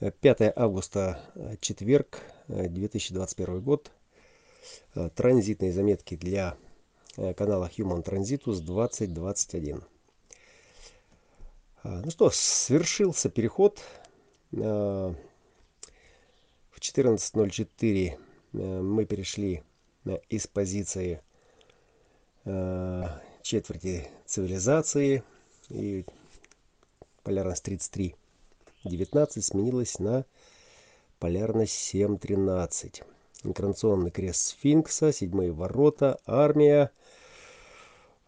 5 августа, четверг, 2021 год. Транзитные заметки для канала Human Transitus 2021. Ну что, свершился переход. В 14.04 мы перешли из позиции четверти цивилизации и полярность 33 19 сменилась на полярность 7.13. Инкарнационный крест сфинкса, седьмые ворота, армия.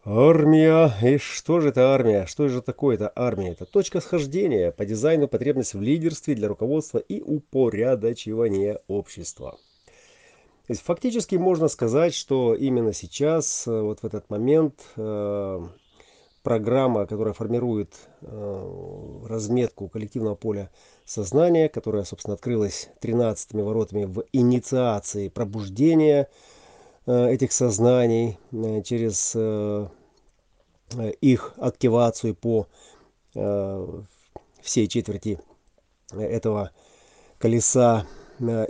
Армия. И что же это армия? Что же такое это армия? Это точка схождения по дизайну потребность в лидерстве для руководства и упорядочивания общества. Фактически можно сказать, что именно сейчас, э, вот в этот момент, э, программа, которая формирует э, разметку коллективного поля сознания, которая, собственно, открылась 13 воротами в инициации пробуждения э, этих сознаний э, через их активацию по всей четверти этого колеса.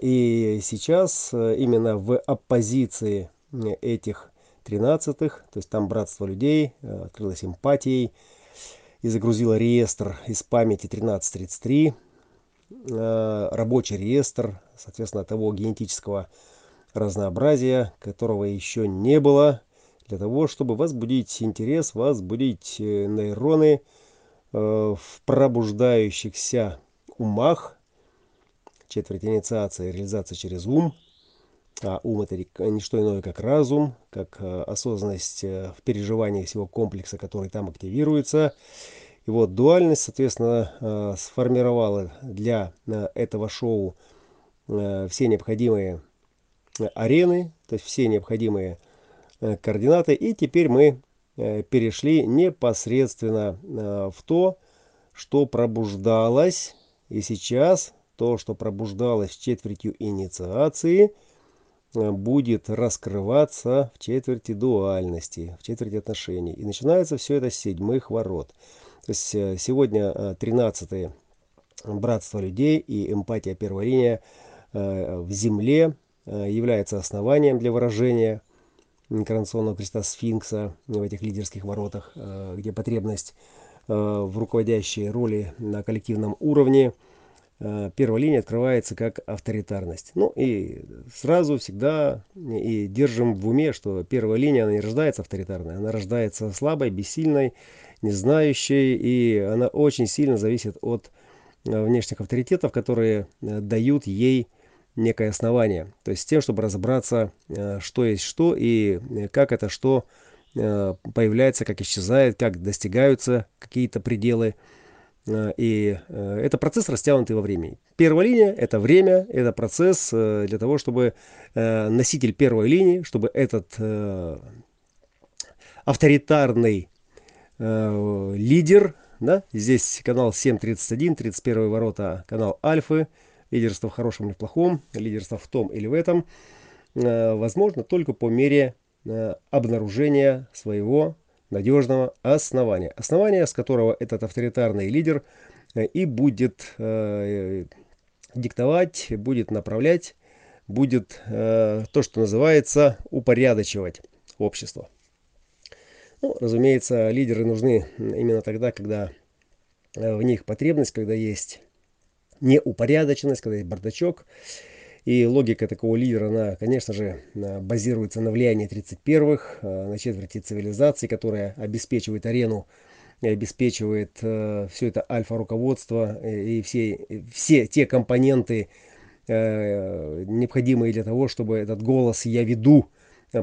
И сейчас именно в оппозиции этих тринадцатых, то есть там братство людей, э, открылась эмпатией и загрузила реестр из памяти 1333, э, рабочий реестр, соответственно, того генетического разнообразия, которого еще не было, для того, чтобы возбудить интерес, возбудить э, нейроны в пробуждающихся умах, четверть инициации, реализация через ум – а ум это не что иное, как разум, как э, осознанность э, в переживании всего комплекса, который там активируется. И вот дуальность, соответственно, э, сформировала для этого шоу все необходимые арены, то есть все необходимые координаты. И теперь мы перешли непосредственно в то, что пробуждалось. И сейчас то, что пробуждалось четвертью инициации – будет раскрываться в четверти дуальности, в четверти отношений. И начинается все это с седьмых ворот. То есть э, сегодня 13 э, братство людей и эмпатия первой линия в земле является основанием для выражения инкарнационного креста сфинкса в этих лидерских воротах, где потребность в руководящей роли на коллективном уровне – Э, первая линия открывается как авторитарность. Ну и сразу всегда и держим в уме, что первая линия, она не рождается авторитарной, она рождается слабой, бессильной, не знающей, и она очень сильно зависит от э, внешних авторитетов, которые э, дают ей некое основание. То есть с тем, чтобы разобраться, что есть что и как это что появляется, как исчезает, как достигаются какие-то пределы. Э, и э, это процесс растянутый во времени. Первая линия – это время, это процесс э, для того, чтобы носитель первой линии, чтобы этот авторитарный лидер, да, здесь канал 731, 31 ворота, канал Альфы, лидерство в хорошем или в плохом, лидерство в том или в этом, возможно только по мере обнаружения своего надежного основания. Основание, с которого этот авторитарный лидер э, и будет э, диктовать, будет направлять, будет э, то, что называется упорядочивать общество. Ну, разумеется, лидеры нужны именно тогда, когда э, в них потребность, когда есть неупорядоченность, когда есть бардачок, и логика такого лидера, она, конечно же, базируется на влиянии 31-х, э, на четверти цивилизации, которая обеспечивает арену и обеспечивает э, все это альфа-руководство э, и все, все те компоненты, э, необходимые для того, чтобы этот голос «я веду»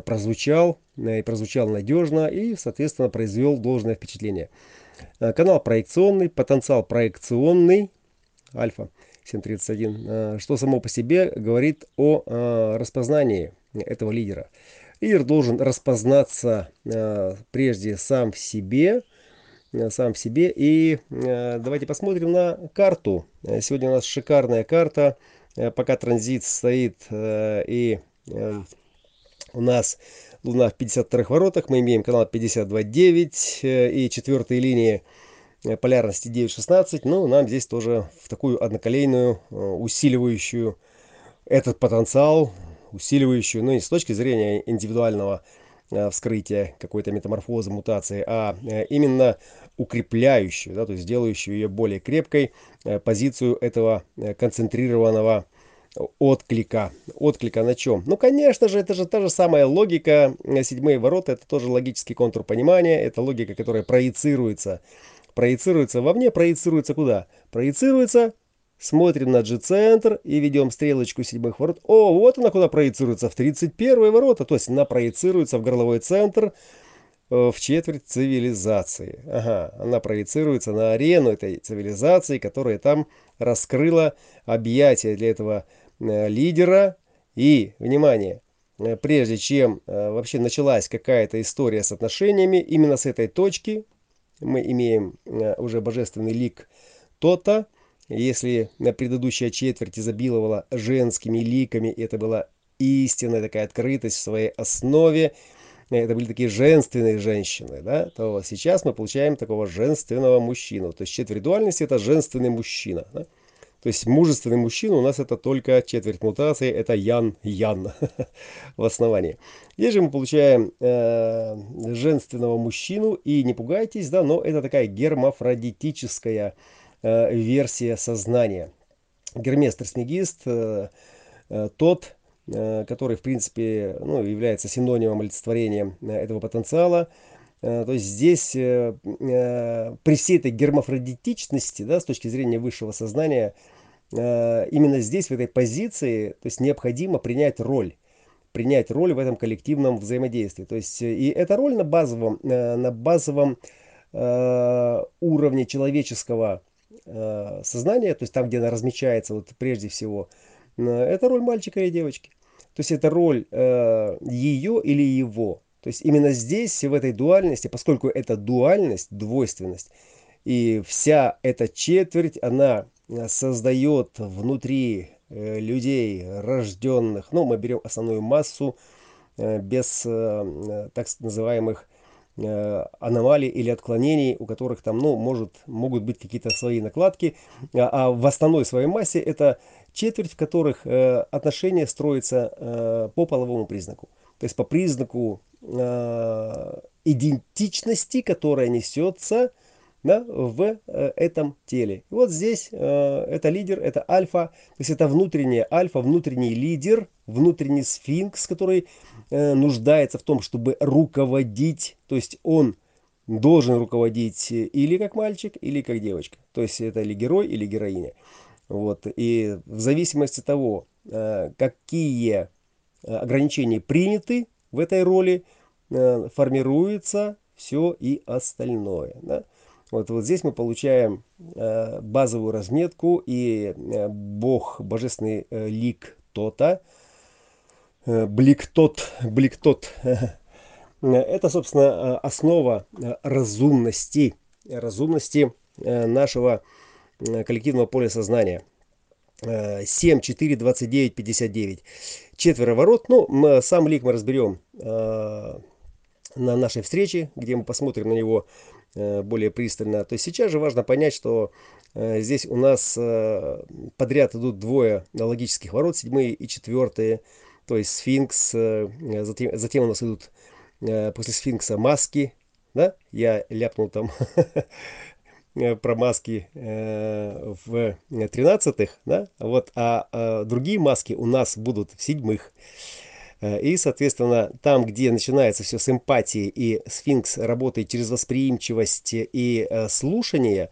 прозвучал, и прозвучал надежно и, соответственно, произвел должное впечатление. Канал проекционный, потенциал проекционный, альфа – 731, э, что само по себе говорит о э, распознании этого лидера. Лидер должен распознаться э, прежде сам в себе, сам в себе. И давайте посмотрим на карту. Сегодня у нас шикарная карта. Пока транзит стоит и у нас Луна в 52 воротах, мы имеем канал 52.9 и четвертые линии полярности 9-16, но нам здесь тоже в такую одноколейную, усиливающую этот потенциал, усиливающую, ну не с точки зрения индивидуального вскрытия какой-то метаморфозы, мутации, а именно укрепляющую, да, то есть делающую ее более крепкой позицию этого концентрированного отклика. Отклика на чем? Ну, конечно же, это же та же самая логика. Седьмые ворота, это тоже логический контур понимания. Это логика, которая проецируется. Проецируется вовне, проецируется куда? Проецируется, смотрим на G-центр и ведем стрелочку седьмых ворот. О, вот она куда проецируется, в 31 ворота. То есть она проецируется в горловой центр, э, в четверть цивилизации. Ага, она проецируется на арену этой цивилизации, которая там раскрыла объятия для этого Э, лидера. И, внимание, э, прежде чем вообще началась какая-то история с отношениями, именно с этой точки мы имеем уже божественный лик то-то. Если на предыдущая четверть изобиловала женскими ликами, это была истинная такая открытость в своей основе, это были такие женственные женщины, да, то сейчас мы получаем такого женственного мужчину. То есть четверть дуальности это женственный мужчина. Да? То есть мужественный мужчина у нас это только четверть мутации, это ян-ян в основании. Здесь же мы получаем э, женственного мужчину, и не пугайтесь, да, но это такая гермафродитическая э, версия сознания. Гермес Трисмегист, э, э, тот, э, который в принципе ну, является синонимом олицетворения э, этого потенциала, э, то есть здесь э, при всей этой гермафродитичности, да, с точки зрения высшего сознания, Э, именно здесь, в этой позиции, то есть необходимо принять роль принять роль в этом коллективном взаимодействии. То есть э, и эта роль на базовом, э, на базовом уровне человеческого сознания, то есть там, где она размечается, вот прежде всего, это роль мальчика и девочки. То есть это роль ее или его. То есть именно здесь, в этой дуальности, поскольку это дуальность, двойственность, и вся эта четверть, она создает внутри э, людей, рожденных, ну, мы берем основную массу э, без э, так называемых аномалий или отклонений, у которых там, ну, может, могут быть какие-то свои накладки, а, а в основной своей массе это четверть, в которых отношения строятся по половому признаку. То есть по признаку идентичности, которая несется да, в э, этом теле. Вот здесь э, это лидер, это альфа, то есть это внутренняя альфа, внутренний лидер, внутренний сфинкс, который э, нуждается в том, чтобы руководить, то есть он должен руководить или как мальчик, или как девочка. То есть это или герой, или героиня. Вот. И в зависимости от того, какие ограничения приняты в этой роли, формируется все и остальное. Да? Вот, вот здесь мы получаем э, базовую разметку и э, бог, божественный э, лик Тота, э, блик тот, блик тот. Это, собственно, э, основа э, разумности, разумности э, нашего коллективного поля сознания. 7, 4, 29, 59. Четверо ворот. Ну, сам лик мы разберем на нашей встрече, где мы посмотрим на него Э, более пристально. То есть сейчас же важно понять, что э, здесь у нас э, подряд идут двое логических ворот, седьмые и четвертые. То есть сфинкс, затем, затем у нас идут после сфинкса маски. Да? Я ляпнул там про маски в тринадцатых, да? вот, а другие маски у нас будут в седьмых. Э, и, соответственно, там, где начинается все с эмпатии, и сфинкс работает через восприимчивость и э, слушание,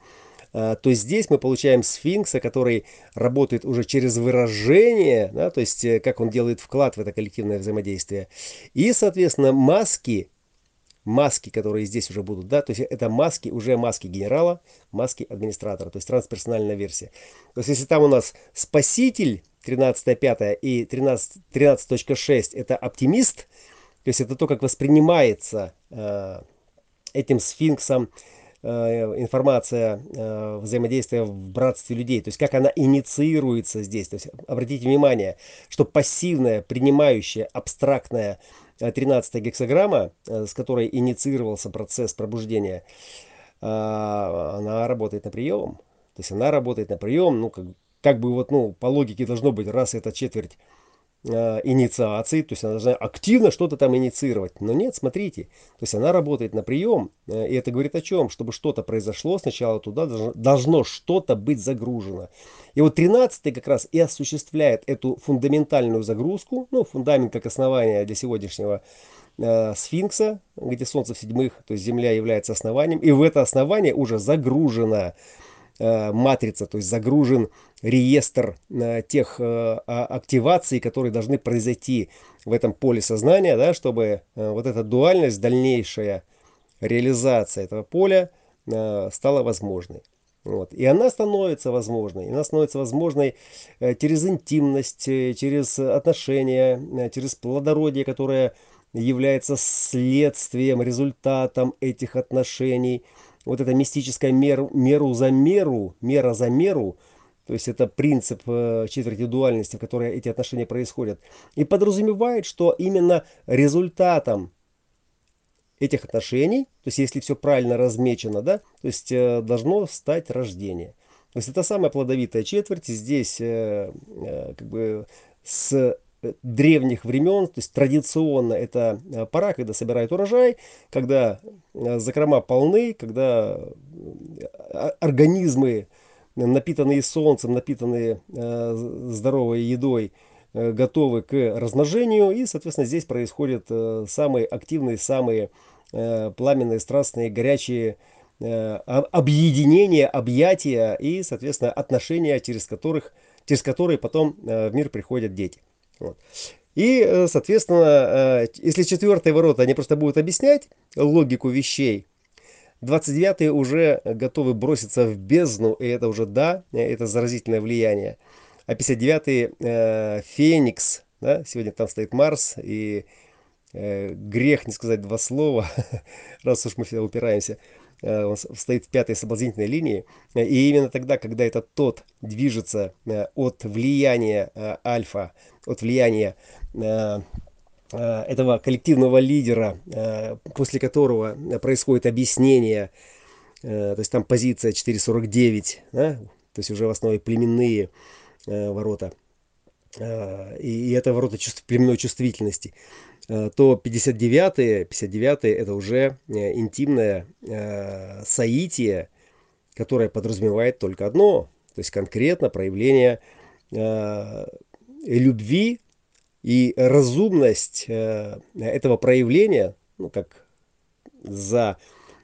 э, то здесь мы получаем сфинкса, который работает уже через выражение, да, то есть как он делает вклад в это коллективное взаимодействие. И, соответственно, маски, маски, которые здесь уже будут, да, то есть это маски, уже маски генерала, маски администратора, то есть трансперсональная версия. То есть если там у нас спаситель, 13.5 и 13.6 13 это оптимист, то есть это то, как воспринимается э, этим сфинксом э, информация э, взаимодействия в братстве людей, то есть как она инициируется здесь. То есть обратите внимание, что пассивная, принимающая, абстрактная 13 гексограмма, с которой инициировался процесс пробуждения, а, она работает на прием. То есть она работает на прием, ну, как, как бы вот, ну, по логике должно быть, раз это четверть э, инициации, то есть она должна активно что-то там инициировать. Но нет, смотрите, то есть она работает на прием, э, и это говорит о чем? Чтобы что-то произошло, сначала туда должно, должно что-то быть загружено. И вот 13 как раз и осуществляет эту фундаментальную загрузку, ну, фундамент как основание для сегодняшнего э, сфинкса, где Солнце в седьмых, то есть Земля является основанием, и в это основание уже загружена Э, матрица, то есть загружен реестр э, тех э, а, активаций, которые должны произойти в этом поле сознания, да, чтобы вот эта дуальность, дальнейшая реализация этого поля стала возможной. Вот. И она становится возможной. Она становится возможной через интимность, через отношения, через плодородие, которое является следствием, результатом этих отношений – вот эта мистическая мер, меру за меру, мера за меру, то есть это принцип э, четверти дуальности, в которой эти отношения происходят, и подразумевает, что именно результатом этих отношений, то есть если все правильно размечено, да, то есть э, должно стать рождение. То есть это самая плодовитая четверть, здесь э, как бы с древних времен, то есть традиционно это э, пора, когда собирают урожай, когда э, закрома полны, когда э, организмы, напитанные солнцем, напитанные здоровой едой, готовы к размножению, и, соответственно, здесь происходят самые активные, самые пламенные, страстные, горячие объединения, объятия и, соответственно, отношения, через, которых, через которые потом в мир приходят дети. Вот. И, э, соответственно, э, если четвертые ворота, они просто будут объяснять логику вещей, 29-е уже готовы броситься в бездну, и это уже да, это заразительное влияние. А 59-й э, Феникс, да, сегодня там стоит Марс, и э, грех не сказать два слова, раз уж мы всегда упираемся. Э, он стоит в пятой соблазнительной линии. И именно тогда, когда этот тот движется э, от влияния э, альфа, от влияния этого коллективного лидера, после которого происходит объяснение, то есть там позиция 4.49, да, то есть уже в основе племенные ворота, и это ворота племенной чувствительности. Э, то 59-е, 59 это уже э, интимное э, соитие, которое подразумевает только одно, то есть конкретно проявление любви и разумность этого проявления, ну как за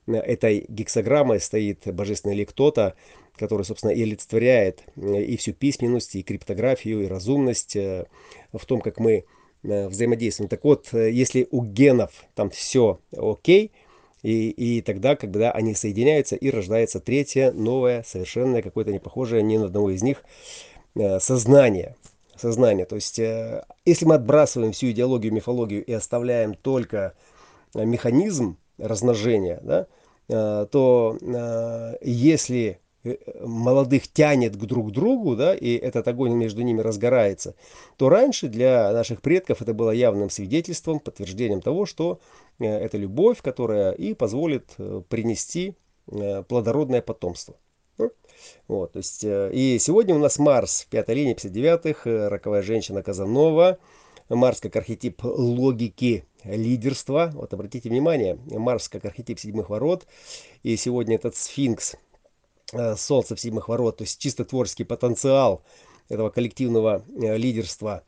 этой гексограммой стоит божественный или кто-то, который, собственно, и олицетворяет и всю письменность, и криптографию, и разумность в том, как мы Э, взаимодействуем. Так вот, э, если у генов там все окей, и, и тогда, когда они соединяются, и рождается третье, новое, совершенное, какое-то не похожее ни на одного из них э, сознание. Сознание. То есть, если мы отбрасываем всю идеологию, мифологию и оставляем только механизм размножения, да, то если молодых тянет к друг другу, да, и этот огонь между ними разгорается, то раньше для наших предков это было явным свидетельством, подтверждением того, что э, это любовь, которая и позволит э, принести плодородное потомство. Ну, вот, то есть, и сегодня у нас Марс в пятой линии 59-х, роковая женщина Казанова, Марс как архетип логики лидерства. Вот обратите внимание, Марс как архетип седьмых ворот. И сегодня этот сфинкс Э, солнце в седьмых ворот, то есть чисто творческий потенциал этого коллективного э, лидерства.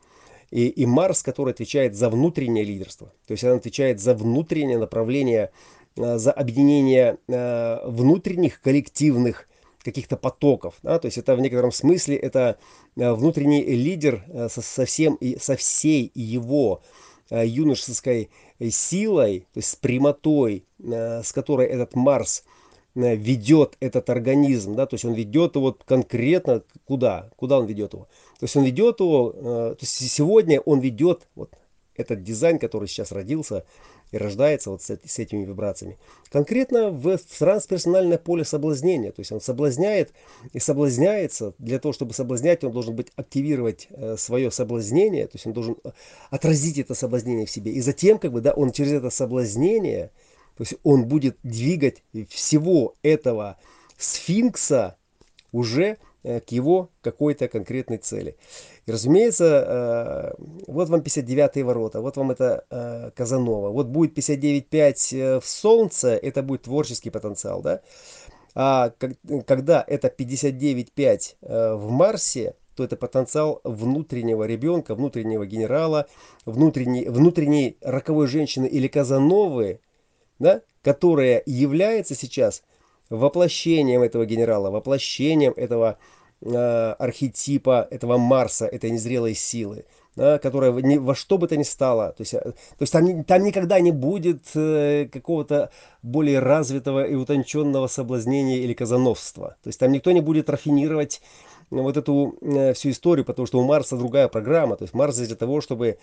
И, и Марс, который отвечает за внутреннее лидерство. То есть он отвечает за внутреннее направление, э, за объединение внутренних коллективных каких-то потоков. Да? То есть это в некотором смысле это внутренний лидер со, со, всем, со всей его юношеской силой, то есть с прямотой, с которой этот Марс – ведет этот организм, да, то есть он ведет его конкретно куда, куда он ведет его. То есть он ведет его, э, то есть сегодня он ведет вот этот дизайн, который сейчас родился и рождается вот с, этими вибрациями, конкретно в, в трансперсональное поле соблазнения. То есть он соблазняет и соблазняется. Для того, чтобы соблазнять, он должен быть активировать э, свое соблазнение, то есть он должен отразить это соблазнение в себе. И затем, как бы, да, он через это соблазнение То есть он будет двигать всего этого сфинкса уже э, к его какой-то конкретной цели. И, разумеется, э, вот вам 59 ворота, вот вам это э, Казанова, вот будет 59.5 в Солнце, это будет творческий потенциал, да? А когда это 59.5 в Марсе, то это потенциал внутреннего ребенка, внутреннего генерала, внутренней, внутренней роковой женщины или Казановы, да, которая является сейчас воплощением этого генерала, воплощением этого э, архетипа, этого Марса, этой незрелой силы, да, которая ни, во что бы то ни стало. То есть, э, то есть там, там никогда не будет э, какого-то более развитого и утонченного соблазнения или казановства. То есть там никто не будет рафинировать вот эту э, всю историю, потому что у Марса другая программа. То есть Марс для того, чтобы...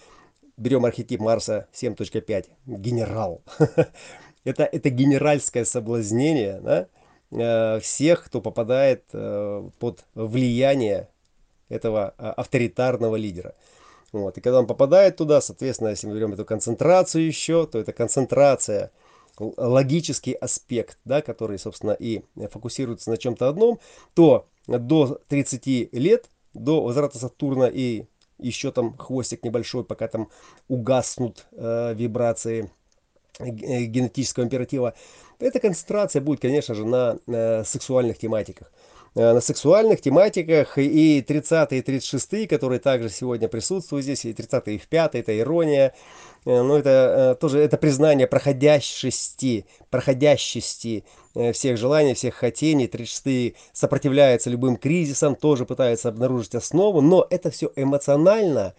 Берем архетип Марса 7.5. Генерал. это, это генеральское соблазнение да, э, всех, кто попадает э, под влияние этого э, авторитарного лидера. Вот. И когда он попадает туда, соответственно, если мы берем эту концентрацию еще, то это концентрация – логический аспект, да, который, собственно, и фокусируется на чем-то одном, то до 30 лет, до возврата Сатурна и еще там хвостик небольшой, пока там угаснут э, вибрации генетического императива, эта концентрация будет, конечно же, на э, сексуальных тематиках. Э, на сексуальных тематиках и 30 и 36 которые также сегодня присутствуют здесь, и 30 и в 5 это ирония, э, но это э, тоже это признание проходящести, проходящести всех желаний, всех хотений, 36 сопротивляются любым кризисам, тоже пытаются обнаружить основу, но это все эмоционально,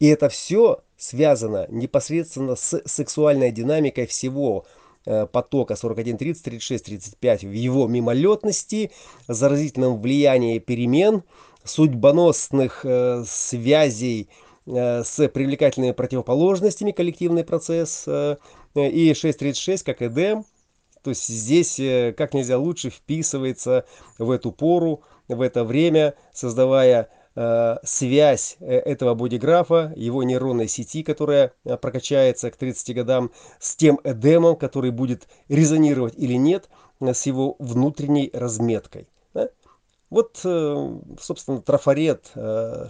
и это все связано непосредственно с сексуальной динамикой всего Э, потока 41, 30, 36, 35 в его мимолетности, заразительном влиянии перемен, судьбоносных э, связей э, с привлекательными противоположностями коллективный процесс э, и 6.36 как Эдем. То есть здесь э, как нельзя лучше вписывается в эту пору, в это время, создавая связь э, этого бодиграфа, его нейронной сети, которая э, прокачается к 30 годам, с тем эдемом, который будет резонировать или нет с его внутренней разметкой. Вот, собственно, трафарет,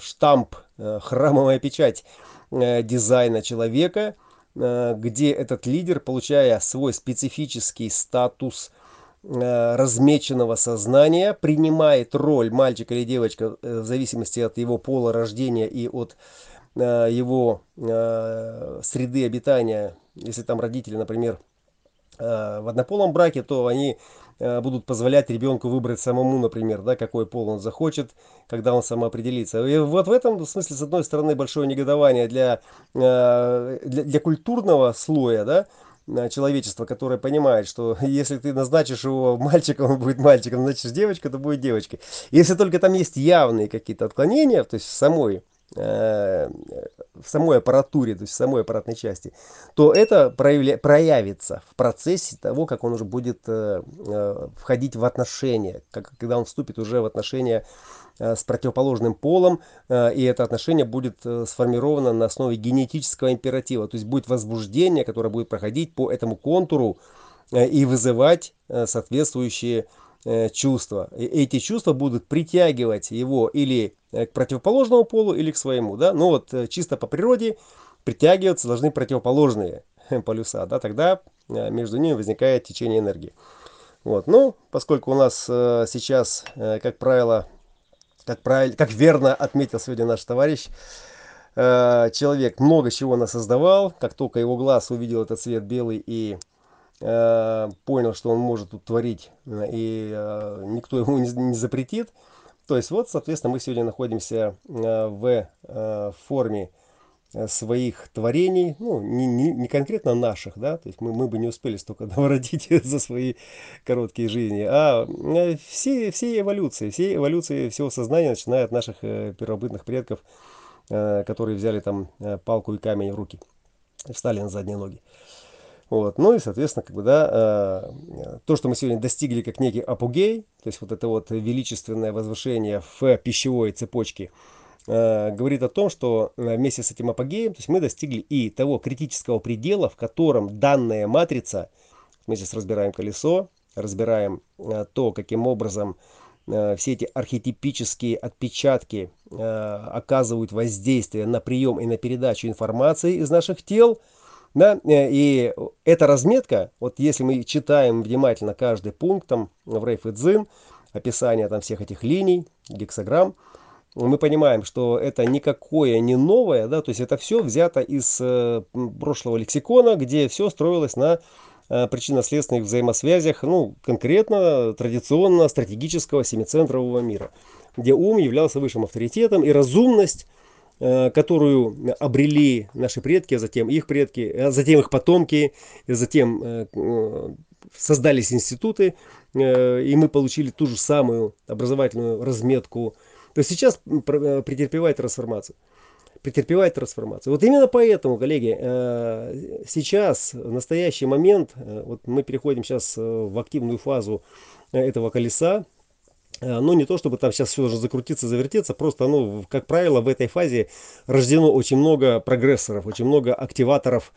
штамп, храмовая печать дизайна человека, где этот лидер, получая свой специфический статус – Э, размеченного сознания принимает роль мальчика или девочка э, в зависимости от его пола рождения и от э, его среды обитания. Если там родители, например, в однополом браке, то они будут позволять ребенку выбрать самому, например, да, какой пол он захочет, когда он самоопределится. И вот в этом смысле, с одной стороны, большое негодование для, для, для культурного слоя, да, человечество, которое понимает, что если ты назначишь его мальчиком, он будет мальчиком, назначишь девочку, то будет девочкой. Если только там есть явные какие-то отклонения, то есть в самой, э, в самой аппаратуре, то есть в самой аппаратной части, то это проявля, проявится в процессе того, как он уже будет э, э, входить в отношения, как, когда он вступит уже в отношения с противоположным полом, э, и это отношение будет э, сформировано на основе генетического императива, то есть будет возбуждение, которое будет проходить по этому контуру и вызывать соответствующие чувства. И эти чувства будут притягивать его или к противоположному полу, или к своему. Да? Но вот чисто по природе притягиваться должны противоположные полюса. Да? Тогда между ними возникает течение энергии. Вот. Ну, поскольку у нас сейчас, как правило, как, правильно, как верно отметил сегодня наш товарищ, э, человек много чего насоздавал, как только его глаз увидел этот цвет белый и э, понял, что он может тут творить, и э, никто ему не, запретит. То есть вот, соответственно, мы сегодня находимся в форме своих творений, ну, не, не, не конкретно наших, да, то есть мы, мы бы не успели столько наворотить за свои короткие жизни, а э, все, все эволюции, все эволюции всего сознания, начиная от наших э, первобытных предков, которые взяли там палку и камень в руки, встали на задние ноги. Вот. Ну и, соответственно, как бы, да, то, что мы сегодня достигли как некий апогей, то есть вот это вот величественное возвышение в пищевой цепочке, Э, говорит о том, что э, вместе с этим апогеем то есть мы достигли и того критического предела, в котором данная матрица мы здесь разбираем колесо, разбираем э, то, каким образом э, все эти архетипические отпечатки э, оказывают воздействие на прием и на передачу информации из наших тел. Да? И эта разметка, вот если мы читаем внимательно каждый пункт там, в Рейф и Дзин, описание там всех этих линий, гексограмм, мы понимаем, что это никакое не новое, да, то есть это все взято из э, прошлого лексикона, где все строилось на э, причинно-следственных взаимосвязях, ну, конкретно, традиционно, стратегического семицентрового мира, где ум являлся высшим авторитетом, и разумность, э, которую обрели наши предки, а затем их предки, а затем их потомки, и затем создались институты, и мы получили ту же самую образовательную разметку то сейчас э, претерпевает трансформацию. Претерпевает трансформацию. Вот именно поэтому, коллеги, э, сейчас, в настоящий момент, э, вот мы переходим сейчас в активную фазу этого колеса, ну, не то, чтобы там сейчас все должно закрутиться, завертеться, просто, ну, как правило, в этой фазе рождено очень много прогрессоров, очень много активаторов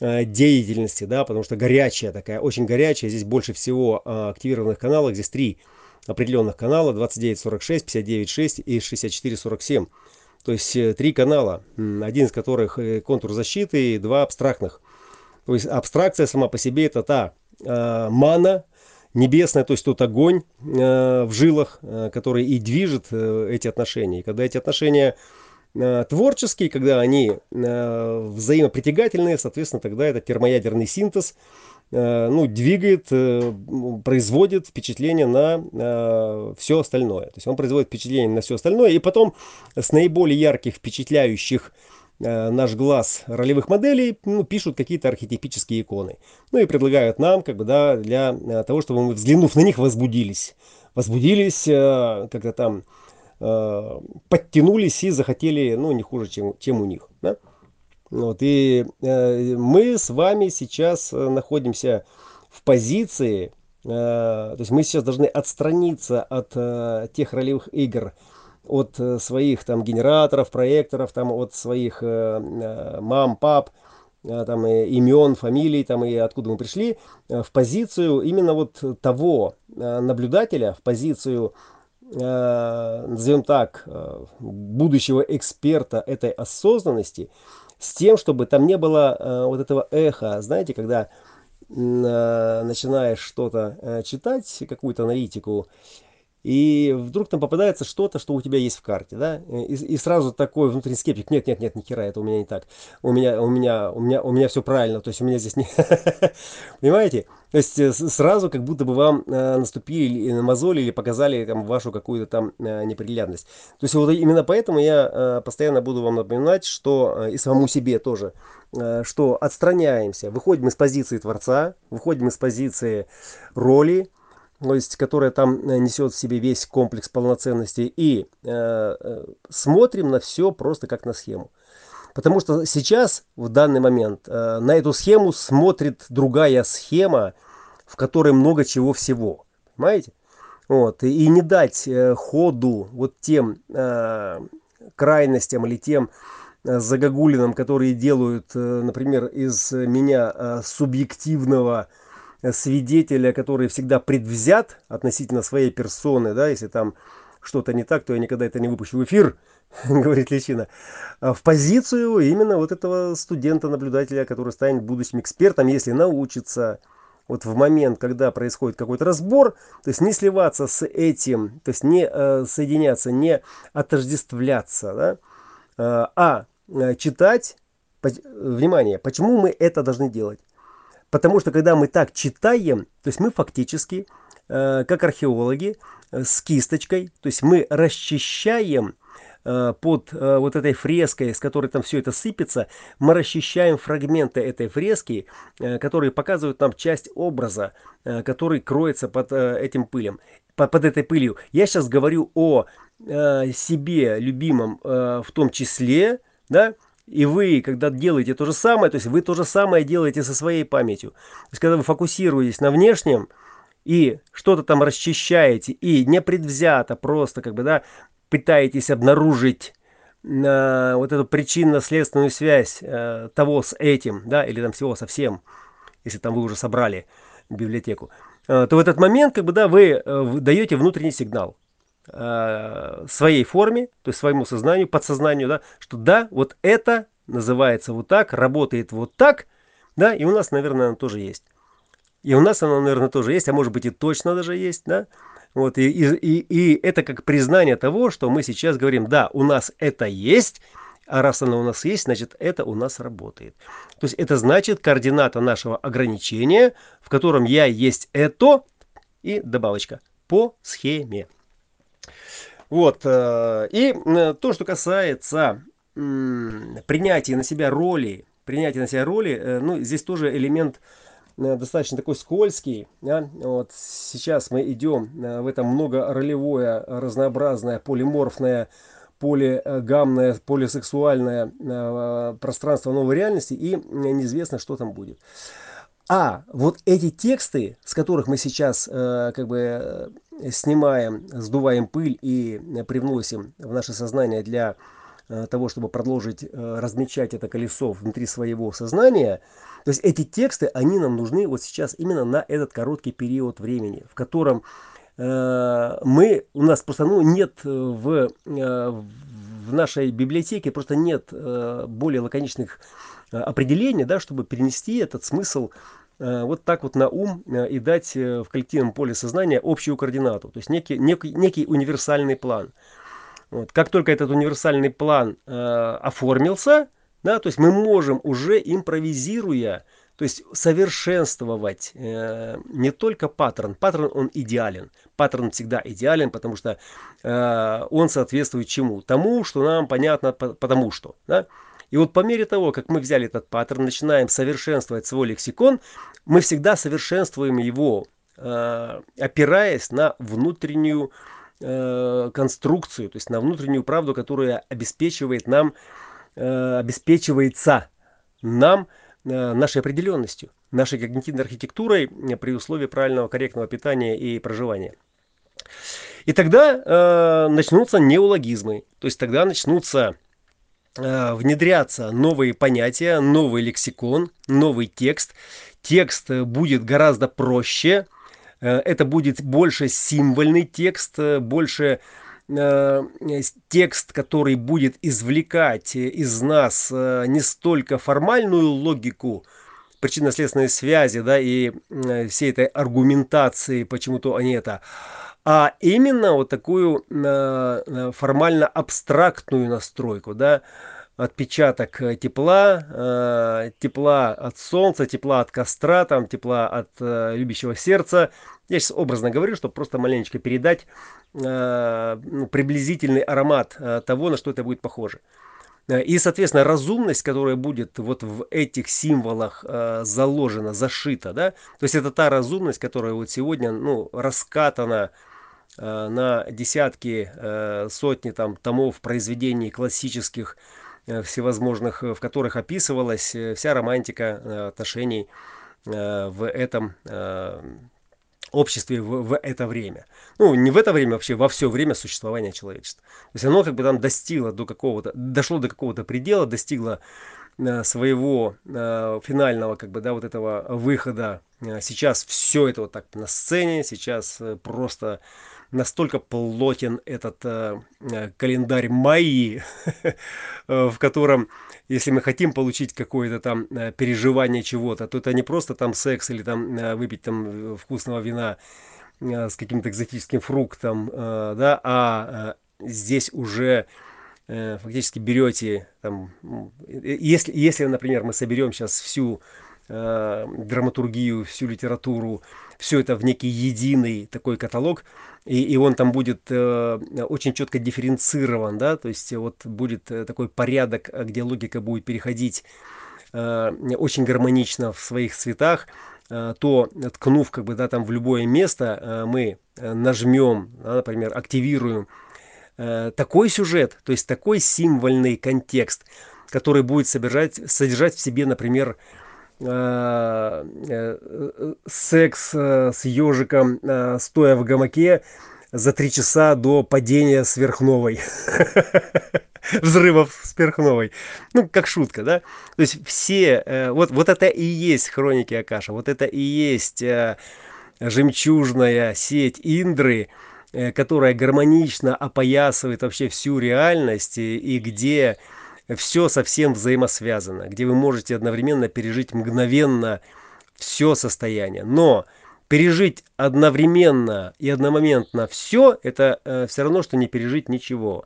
деятельности, да, потому что горячая такая, очень горячая, здесь больше всего активированных каналов, здесь три определенных канала 2946, 596 и 6447. То есть э, три канала, один из которых э, контур защиты и два абстрактных. То есть абстракция сама по себе это та э, мана небесная, то есть тот огонь э, в жилах, э, который и движет э, эти отношения. И когда эти отношения э, творческие, когда они э, взаимопритягательные, соответственно, тогда это термоядерный синтез, ну, двигает, э, производит впечатление на э, все остальное. То есть он производит впечатление на все остальное, и потом с наиболее ярких, впечатляющих наш глаз ролевых моделей ну, пишут какие-то архетипические иконы. Ну и предлагают нам, как бы, да, для того, чтобы мы, взглянув на них, возбудились. Возбудились, когда там подтянулись и захотели, ну, не хуже, чем, чем у них. Вот, и э, мы с вами сейчас э, находимся в позиции, э, то есть мы сейчас должны отстраниться от э, тех ролевых игр, от э, своих там генераторов, проекторов, там, от своих э, э, мам, пап, э, там, э, имен, фамилий, там, и откуда мы пришли, э, в позицию именно вот того э, наблюдателя, в позицию э, назовем так, будущего эксперта этой осознанности, с тем, чтобы там не было э, вот этого эха, знаете, когда э, начинаешь что-то э, читать, какую-то аналитику, и вдруг там попадается что-то, что у тебя есть в карте, да, и, и сразу такой внутренний скептик, нет, нет, нет, ни хера, это у меня не так, у меня, у меня, у меня, у меня все правильно, то есть у меня здесь не, понимаете, то есть э, сразу как будто бы вам э, наступили на мозоли или показали там вашу какую-то там э, неприглядность. То есть вот именно поэтому я постоянно буду вам напоминать, что и самому себе тоже, что отстраняемся, выходим из позиции Творца, выходим из позиции роли, то есть которая там э, несет в себе весь комплекс полноценности, и э, э, смотрим на все просто как на схему. Потому что сейчас, в данный момент, э, на эту схему смотрит другая схема, в которой много чего всего. Понимаете? Вот. И, не дать э, ходу вот тем э, крайностям или тем загогулинам, которые делают, например, из меня субъективного свидетеля, который всегда предвзят относительно своей персоны, да, если там что-то не так, то я никогда это не выпущу в эфир, говорит Личина, а в позицию именно вот этого студента-наблюдателя, который станет будущим экспертом, если научится вот в момент, когда происходит какой-то разбор, то есть не сливаться с этим, то есть не э, соединяться, не отождествляться, да, э, а э, читать, по, внимание, почему мы это должны делать? Потому что когда мы так читаем, то есть мы фактически, э, как археологи, с кисточкой, то есть мы расчищаем э, под э, вот этой фреской, с которой там все это сыпется, мы расчищаем фрагменты этой фрески, э, которые показывают нам часть образа, который кроется под этим пылем, под, этой пылью. Я сейчас говорю о себе любимом в том числе, да, и вы, когда делаете то же самое, то есть вы то же самое делаете со своей памятью. То есть когда вы фокусируетесь на внешнем и что-то там расчищаете, и непредвзято просто как бы, да, пытаетесь обнаружить э, вот эту причинно-следственную связь э, того с этим, да, или там всего со всем, если там вы уже собрали, библиотеку, то в этот момент, как бы, да, вы даете внутренний сигнал своей форме, то есть своему сознанию, подсознанию, да, что да, вот это называется вот так, работает вот так, да, и у нас, наверное, оно тоже есть. И у нас оно, наверное, тоже есть, а может быть и точно даже есть, да. Вот, и, и, и, это как признание того, что мы сейчас говорим, да, у нас это есть, а раз оно у нас есть, значит, это у нас работает. То есть это значит координата нашего ограничения, в котором я есть это и добавочка по схеме. Вот. Э, и э, то, что касается принятия на себя роли, принятия на себя роли, э, ну, здесь тоже элемент достаточно такой скользкий. Да? Вот сейчас мы идем в это многоролевое, разнообразное, полиморфное, полигамное, полисексуальное пространство новой реальности, и неизвестно, что там будет. А вот эти тексты, с которых мы сейчас как бы снимаем, сдуваем пыль и привносим в наше сознание для э, того, чтобы продолжить э, размечать это колесо внутри своего сознания. То есть эти тексты, они нам нужны вот сейчас именно на этот короткий период времени, в котором э, мы, у нас просто ну, нет в, в нашей библиотеке, просто нет более лаконичных определений, да, чтобы перенести этот смысл Э, вот так вот на ум э, и дать э, в коллективном поле сознания общую координату, то есть некий, некий, некий универсальный план. Вот. Как только этот универсальный план э, оформился, да, то есть мы можем уже импровизируя, то есть совершенствовать э, не только паттерн, паттерн он идеален, паттерн всегда идеален, потому что э, он соответствует чему? Тому, что нам понятно, потому что. Да? И вот по мере того, как мы взяли этот паттерн, начинаем совершенствовать свой лексикон, мы всегда совершенствуем его, э, опираясь на внутреннюю э, конструкцию, то есть на внутреннюю правду, которая обеспечивает нам, обеспечивается нам нашей определенностью, нашей когнитивной архитектурой при условии правильного корректного питания и проживания. И тогда э, начнутся неологизмы, то есть тогда начнутся э, внедряться новые понятия, новый лексикон, новый текст, текст э, будет гораздо проще, э, это будет больше символьный текст, э, больше текст, который будет извлекать из нас не столько формальную логику, причинно-следственной связи, да, и всей этой аргументации, почему-то они это, а именно вот такую формально абстрактную настройку, да, отпечаток э, тепла, э, тепла от солнца, тепла от костра, там, тепла от э, любящего сердца. Я сейчас образно говорю, чтобы просто маленечко передать ну, приблизительный аромат того, на что это будет похоже. И, соответственно, разумность, которая будет вот в этих символах э, заложена, зашита, да, то есть это та разумность, которая вот сегодня, ну, раскатана э, на десятки, э, сотни там томов произведений классических Э, всевозможных, э, в которых описывалась э, вся романтика отношений в этом обществе в, в это время. Ну, не в это время, вообще во все время существования человечества. То есть оно как бы там достигло до какого-то, дошло до какого-то предела, достигло своего э, финального как бы да вот этого выхода сейчас все это вот так на сцене сейчас просто настолько плотен этот э, э календарь Майи, э, в котором, если мы хотим получить какое-то там э, переживание чего-то, то это не просто там секс или там выпить там вкусного вина с каким-то экзотическим фруктом, да, а здесь уже фактически берете там, если, если, например, мы соберем сейчас всю драматургию, всю литературу, все это в некий единый такой каталог, и, и он там будет э, очень четко дифференцирован, да, то есть вот будет э, такой порядок, э, где логика будет переходить э, очень гармонично в своих цветах, э, то ткнув как бы да там в любое место, э, мы э, нажмем, да, например, активируем э, такой сюжет, то есть такой символьный контекст, который будет содержать, содержать в себе, например, Э, э, секс э, с ежиком, стоя в гамаке за три часа до падения сверхновой. взрывов сверхновой. Ну, как шутка, да? То есть все, э, вот, вот это и есть хроники Акаша, вот это и есть э, жемчужная сеть Индры, э, которая гармонично опоясывает вообще всю реальность и где все совсем взаимосвязано, где вы можете одновременно пережить мгновенно все состояние. Но пережить одновременно и одномоментно все, это э, все равно, что не пережить ничего.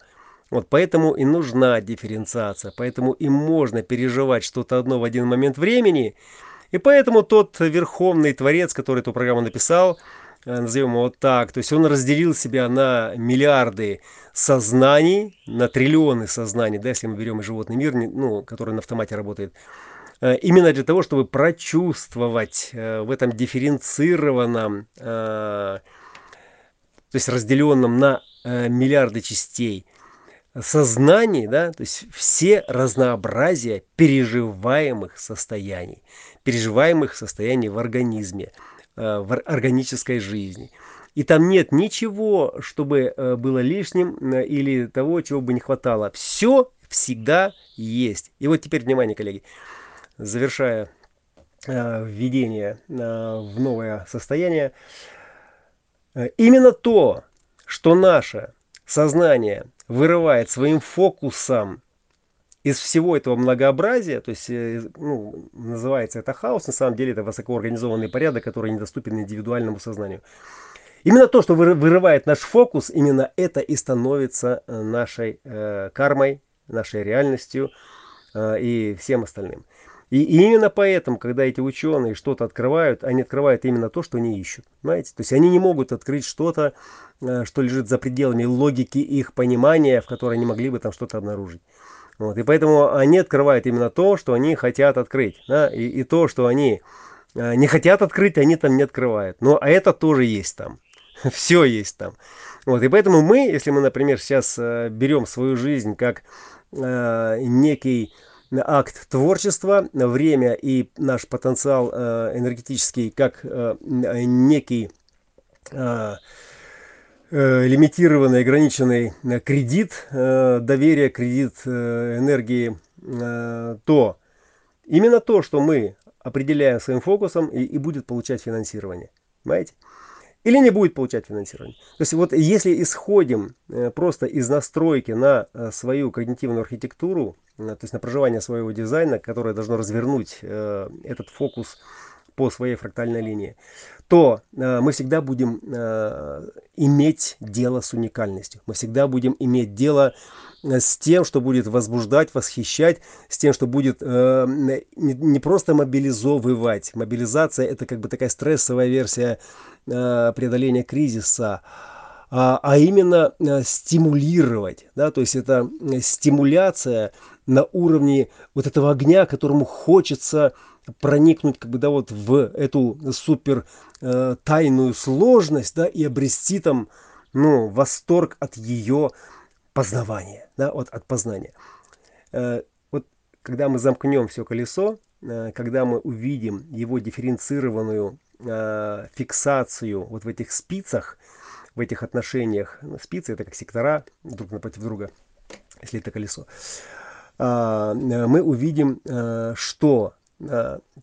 Вот поэтому и нужна дифференциация, поэтому и можно переживать что-то одно в один момент времени. И поэтому тот верховный творец, который эту программу написал, назовем его так, то есть он разделил себя на миллиарды сознаний, на триллионы сознаний, да, если мы берем и животный мир, ну, который на автомате работает, Э, именно для того, чтобы прочувствовать э, в этом дифференцированном, э, то есть разделенном на миллиарды частей сознании, да, то есть все разнообразия переживаемых состояний, переживаемых состояний в организме, в органической жизни. И там нет ничего, чтобы было лишним или того, чего бы не хватало. Все всегда есть. И вот теперь внимание, коллеги завершая э, введение э, в новое состояние, э, именно то, что наше сознание вырывает своим фокусом из всего этого многообразия, то есть ну, называется это хаос, на самом деле это высокоорганизованный порядок, который недоступен индивидуальному сознанию. Именно то, что вырывает наш фокус, именно это и становится нашей э, кармой, нашей реальностью э, и всем остальным. И именно поэтому, когда эти ученые что-то открывают, они открывают именно то, что они ищут. Понимаете? То есть они не могут открыть что-то, э, что лежит за пределами логики их понимания, в которой они могли бы там что-то обнаружить. Вот. И поэтому они открывают именно то, что они хотят открыть. Да? И, и то, что они э, не хотят открыть, они там не открывают. Но а это тоже есть там. Все есть там. Вот. И поэтому мы, если мы, например, сейчас э, берем свою жизнь как некий акт творчества, время и наш потенциал э, энергетический как э, некий э, лимитированный, ограниченный кредит доверия, кредит энергии, то именно то, что мы определяем своим фокусом и, и будет получать финансирование. Понимаете? Или не будет получать финансирование. То есть вот если исходим просто из настройки на свою когнитивную архитектуру, Э, то есть на проживание своего дизайна, которое должно развернуть э, этот фокус по своей фрактальной линии, то э, мы всегда будем э, иметь дело с уникальностью. Мы всегда будем иметь дело э, с тем, что будет возбуждать, восхищать, с тем, что будет э, не, не просто мобилизовывать. Мобилизация это как бы такая стрессовая версия э, преодоления кризиса а, а именно э, стимулировать, да, то есть это стимуляция на уровне вот этого огня, которому хочется проникнуть как бы да вот в эту супер э, тайную сложность, да, и обрести там, ну, восторг от ее познавания, да, вот от познания. Э, вот когда мы замкнем все колесо, э, когда мы увидим его дифференцированную э, фиксацию вот в этих спицах, в этих отношениях, спицы это как сектора друг напротив друга, если это колесо, а, мы увидим, а, что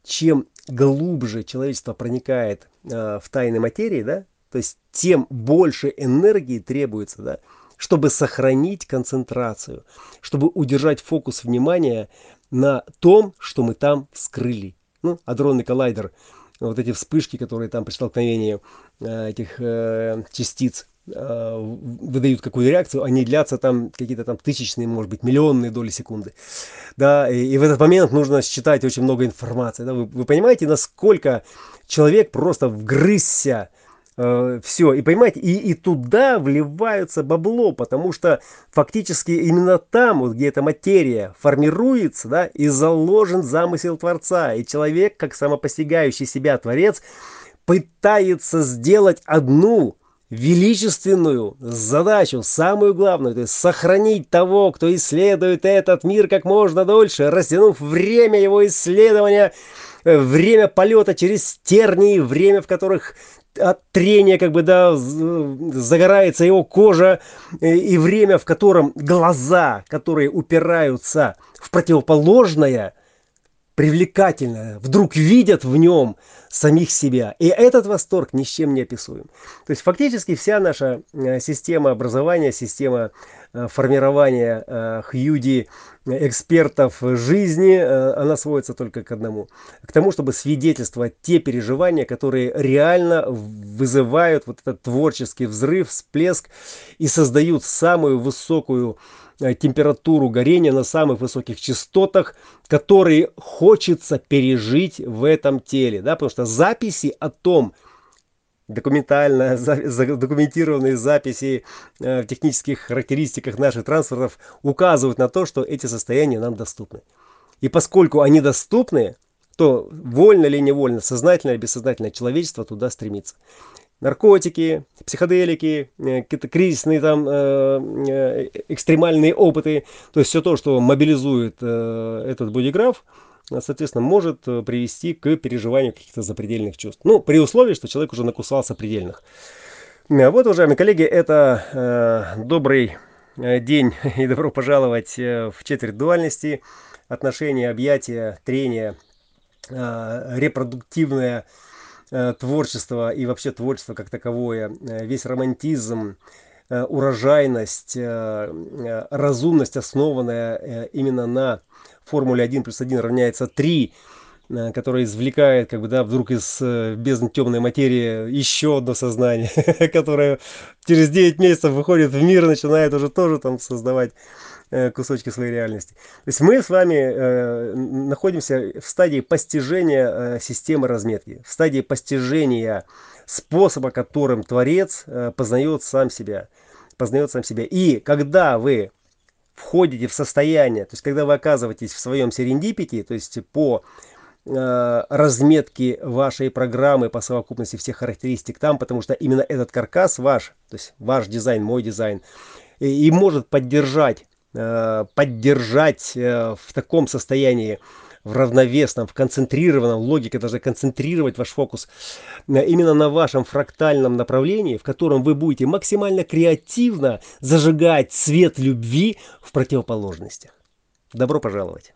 чем глубже человечество проникает в тайны материи, да, то есть тем больше энергии требуется, да, чтобы сохранить концентрацию, чтобы удержать фокус внимания на том, что мы там вскрыли. Ну, адронный коллайдер, вот эти вспышки, которые там при столкновении этих э, частиц выдают какую-то реакцию, они длятся там какие-то там тысячные, может быть, миллионные доли секунды. Да, и, и в этот момент нужно считать очень много информации. Да? Вы, вы понимаете, насколько человек просто вгрызся э, все, и понимаете, и, и туда вливаются бабло, потому что фактически именно там, вот где эта материя формируется, да, и заложен замысел Творца, и человек, как самопостигающий себя Творец, пытается сделать одну величественную задачу, самую главную, то есть сохранить того, кто исследует этот мир как можно дольше, растянув время его исследования, э, время полета через тернии, время, в которых от трения, как бы, да, загорается его кожа, и время, в котором глаза, которые упираются в противоположное, привлекательное, вдруг видят в нем самих себя. И этот восторг ни с чем не описуем. То есть фактически вся наша э, система образования, система э, формирования э, хьюди экспертов жизни, она сводится только к одному. К тому, чтобы свидетельствовать те переживания, которые реально вызывают вот этот творческий взрыв, всплеск и создают самую высокую Э, температуру горения на самых высоких частотах, которые хочется пережить в этом теле. Да? Потому что записи о том, документально документированные записи э, в технических характеристиках наших транспортов указывают на то, что эти состояния нам доступны. И поскольку они доступны, то вольно или невольно, сознательно или бессознательно человечество туда стремится наркотики, психоделики, э, какие-то кризисные там э, э, экстремальные опыты, то есть все то, что мобилизует этот бодиграф, соответственно, может привести к переживанию каких-то запредельных чувств. Ну, при условии, что человек уже накусался предельных. Вот, уважаемые коллеги, это добрый день и добро пожаловать в четверть дуальности. Отношения, объятия, трение, репродуктивное Э, творчество и вообще творчество как таковое, э, весь романтизм, э, урожайность, разумность, основанная именно на формуле 1 плюс 1 равняется 3, которая извлекает, как бы, да, вдруг из бездны темной материи еще одно сознание, которое через 9 месяцев выходит в мир начинает уже тоже там создавать Э, кусочки своей реальности. То есть мы с вами э, находимся в стадии постижения э, системы разметки, в стадии постижения способа, которым Творец э, познает сам себя. Познает сам себя. И когда вы входите в состояние, то есть когда вы оказываетесь в своем серендипите, то есть по э, разметке вашей программы по совокупности всех характеристик там, потому что именно этот каркас ваш, то есть ваш дизайн, мой дизайн, и, и может поддержать Э, поддержать э, в таком состоянии в равновесном, в концентрированном, логика даже концентрировать ваш фокус э, именно на вашем фрактальном направлении, в котором вы будете максимально креативно зажигать свет любви в противоположностях. Добро пожаловать!